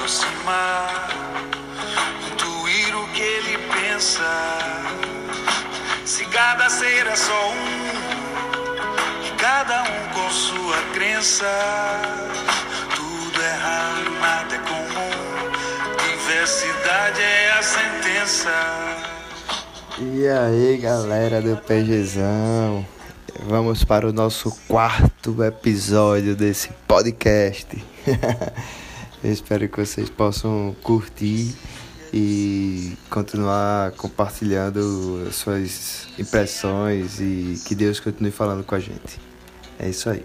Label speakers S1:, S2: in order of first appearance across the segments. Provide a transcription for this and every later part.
S1: aproximar, intuir o que ele pensa. Se cada ser é só um, e cada um com sua crença. Tudo é raro, nada é comum. Diversidade é a sentença.
S2: E aí galera do PGzão, vamos para o nosso quarto episódio desse podcast. Eu espero que vocês possam curtir e continuar compartilhando suas impressões e que Deus continue falando com a gente. É isso aí.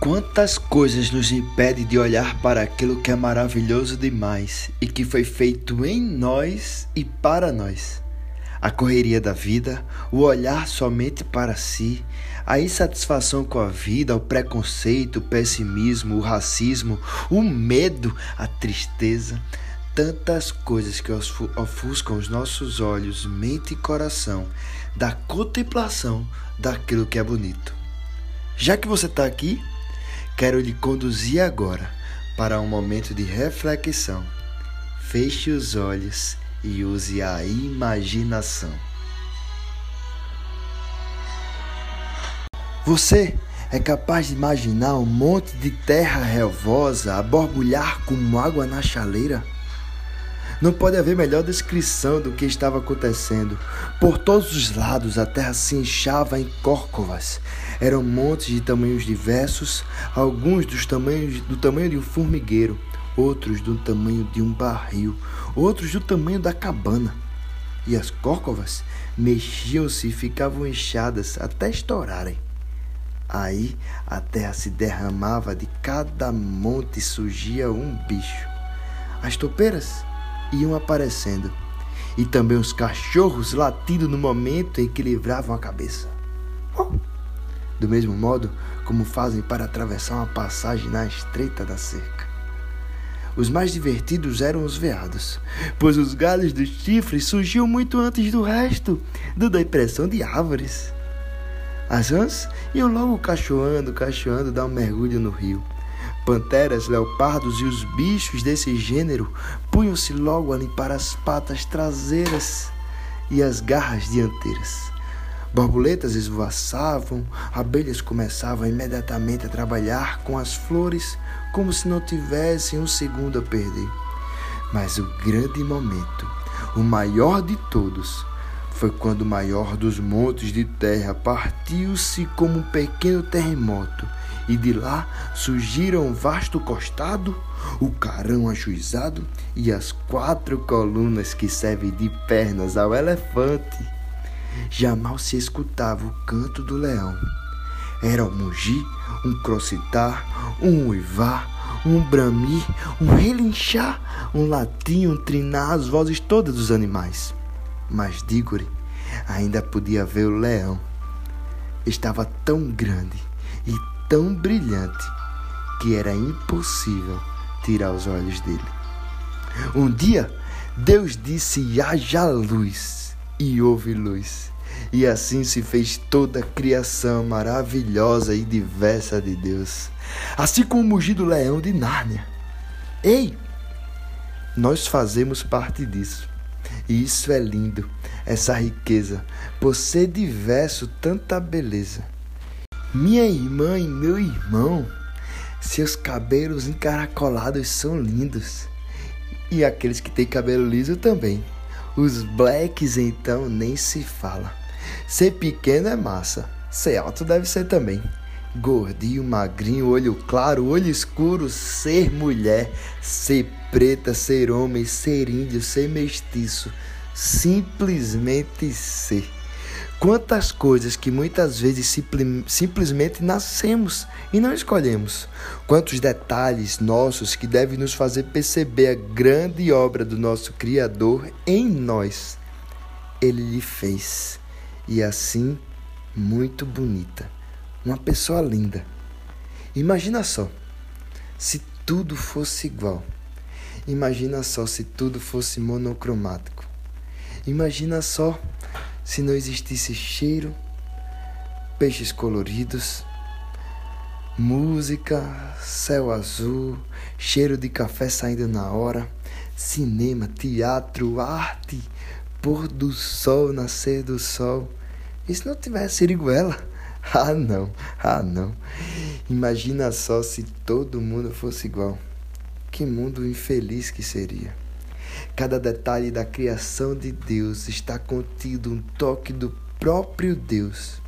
S2: Quantas coisas nos impedem de olhar para aquilo que é maravilhoso demais e que foi feito em nós e para nós? A correria da vida, o olhar somente para si, a insatisfação com a vida, o preconceito, o pessimismo, o racismo, o medo, a tristeza, tantas coisas que ofuscam os nossos olhos, mente e coração da contemplação daquilo que é bonito. Já que você está aqui, Quero lhe conduzir agora para um momento de reflexão. Feche os olhos e use a imaginação. Você é capaz de imaginar um monte de terra relvosa a borbulhar como água na chaleira? Não pode haver melhor descrição do que estava acontecendo. Por todos os lados a terra se inchava em córcovas. Eram montes de tamanhos diversos, alguns dos tamanhos, do tamanho de um formigueiro, outros do tamanho de um barril, outros do tamanho da cabana. E as córcovas mexiam-se e ficavam inchadas até estourarem. Aí a terra se derramava, de cada monte surgia um bicho. As topeiras iam aparecendo, e também os cachorros latindo no momento em que livravam a cabeça. Do mesmo modo como fazem para atravessar uma passagem na estreita da cerca. Os mais divertidos eram os veados, pois os galhos dos chifres surgiam muito antes do resto, dando a impressão de árvores. As rãs iam logo cachoando, cachoando, dar um mergulho no rio. Panteras, leopardos e os bichos desse gênero punham-se logo a limpar as patas traseiras e as garras dianteiras. Borboletas esvoaçavam, abelhas começavam imediatamente a trabalhar com as flores como se não tivessem um segundo a perder. Mas o grande momento, o maior de todos, foi quando o maior dos montes de terra partiu-se como um pequeno terremoto e de lá surgiram um vasto costado, o carão ajuizado e as quatro colunas que servem de pernas ao elefante. Já mal se escutava o canto do leão. Era um mugir, um crocitar, um uivar, um bramir, um relinchar, um latir, um trinar, as vozes todas dos animais. Mas Dígore ainda podia ver o leão. Estava tão grande e tão brilhante que era impossível tirar os olhos dele. Um dia, Deus disse: haja luz, e houve luz. E assim se fez toda a criação maravilhosa e diversa de Deus, assim como o mugido leão de Nárnia. Ei, nós fazemos parte disso. E isso é lindo, essa riqueza, por ser diverso, tanta beleza. Minha irmã e meu irmão, seus cabelos encaracolados são lindos. E aqueles que têm cabelo liso também. Os blacks então nem se fala. Ser pequeno é massa, ser alto deve ser também. Gordinho, magrinho, olho claro, olho escuro, ser mulher, ser preta, ser homem, ser índio, ser mestiço, simplesmente ser. Quantas coisas que muitas vezes simplesmente nascemos e não escolhemos. Quantos detalhes nossos que devem nos fazer perceber a grande obra do nosso Criador em nós. Ele lhe fez e assim muito bonita. Uma pessoa linda. Imagina só, se tudo fosse igual. Imagina só se tudo fosse monocromático. Imagina só se não existisse cheiro, peixes coloridos, Música, céu azul, cheiro de café saindo na hora, cinema, teatro, arte, pôr do sol, nascer do sol. E se não tivesse Siriguela? Ah, não, ah, não. Imagina só se todo mundo fosse igual. Que mundo infeliz que seria. Cada detalhe da criação de Deus está contido um toque do próprio Deus.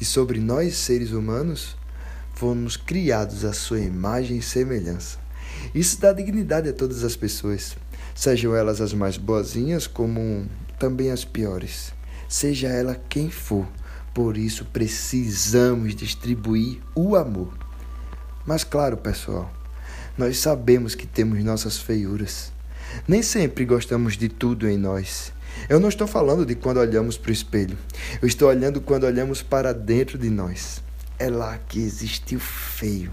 S2: E sobre nós, seres humanos, fomos criados à sua imagem e semelhança. Isso dá dignidade a todas as pessoas, sejam elas as mais boazinhas como também as piores, seja ela quem for. Por isso precisamos distribuir o amor. Mas claro, pessoal, nós sabemos que temos nossas feiuras. Nem sempre gostamos de tudo em nós. Eu não estou falando de quando olhamos para o espelho. Eu estou olhando quando olhamos para dentro de nós. É lá que existe o feio,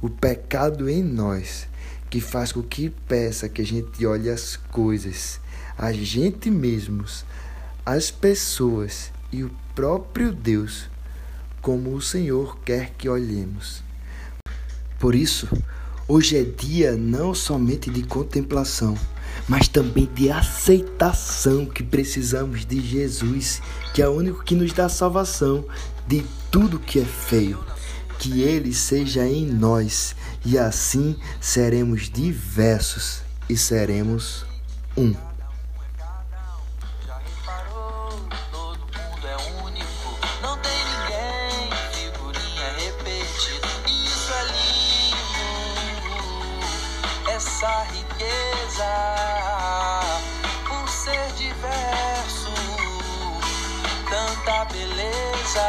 S2: o pecado em nós, que faz com que peça que a gente olhe as coisas, a gente mesmos, as pessoas e o próprio Deus como o Senhor quer que olhemos. Por isso, hoje é dia não somente de contemplação, mas também de aceitação que precisamos de Jesus, que é o único que nos dá salvação de tudo que é feio. Que Ele seja em nós e assim seremos diversos e seremos um.
S1: Essa riqueza por ser diverso, tanta beleza.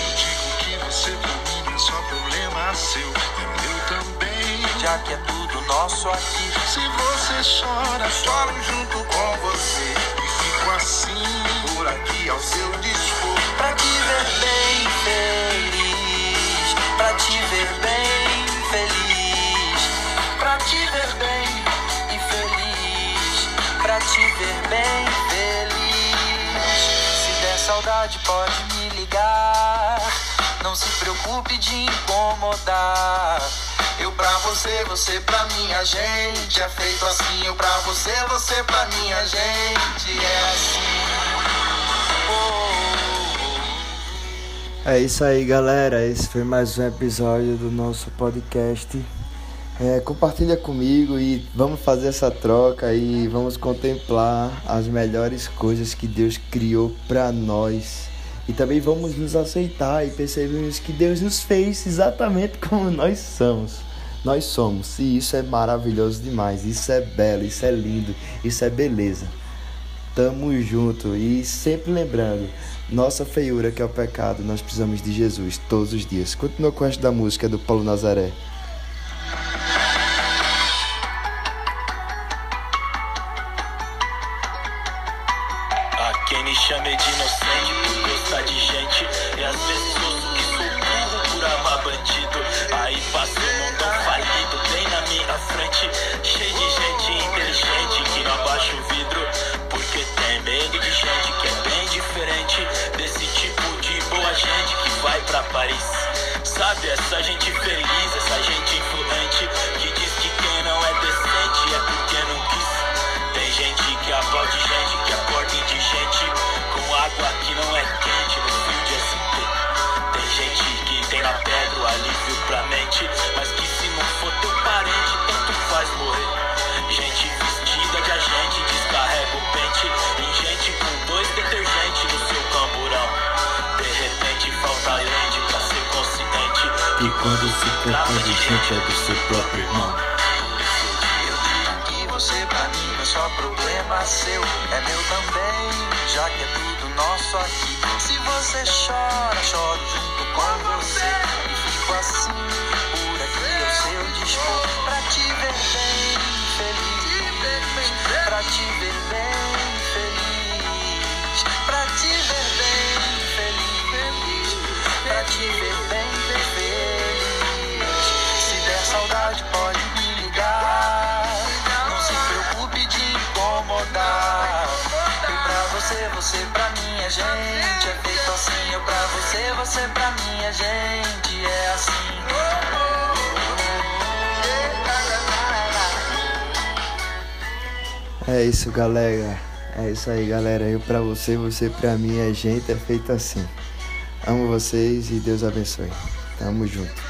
S1: Eu digo que você pra mim é só problema seu, é meu também. Já que é tudo nosso aqui. Se você chora, choro junto com você. E fico assim, por aqui ao seu dispor. Pra ver bem feliz. Se der saudade, pode me ligar. Não se preocupe de incomodar. Eu pra você, você pra minha gente. É feito assim, eu pra você, você pra minha gente. É assim. Oh.
S2: É isso aí, galera. Esse foi mais um episódio do nosso podcast. É, compartilha comigo e vamos fazer essa troca e vamos contemplar as melhores coisas que Deus criou para nós. E também vamos nos aceitar e percebermos que Deus nos fez exatamente como nós somos. Nós somos, e isso é maravilhoso demais, isso é belo, isso é lindo, isso é beleza. Tamo junto e sempre lembrando, nossa feiura que é o pecado, nós precisamos de Jesus todos os dias. Continua com o da música do Paulo Nazaré.
S1: Quem me chame de inocente por gostar de gente. E vezes ouço que sou burro por amar bandido. Aí passa um mundão falido bem na minha frente. Cheio de gente inteligente que não abaixa o vidro. Porque tem medo de gente que é bem diferente. Desse tipo de boa gente que vai pra Paris. Sabe, essa gente feliz, essa gente influente Que
S2: quando se trata de gente é do seu próprio irmão.
S1: Eu digo que você pra mim não é só problema seu, é meu também, já que é tudo nosso aqui. Se você chora, choro junto com você. E fico assim, por aqui ao seu dispor. Pra te ver bem feliz, pra te ver bem você, você pra mim, a gente é assim.
S2: É isso, galera. É isso aí, galera. Eu pra você, você pra mim, a gente é feito assim. Amo vocês e Deus abençoe. Tamo junto.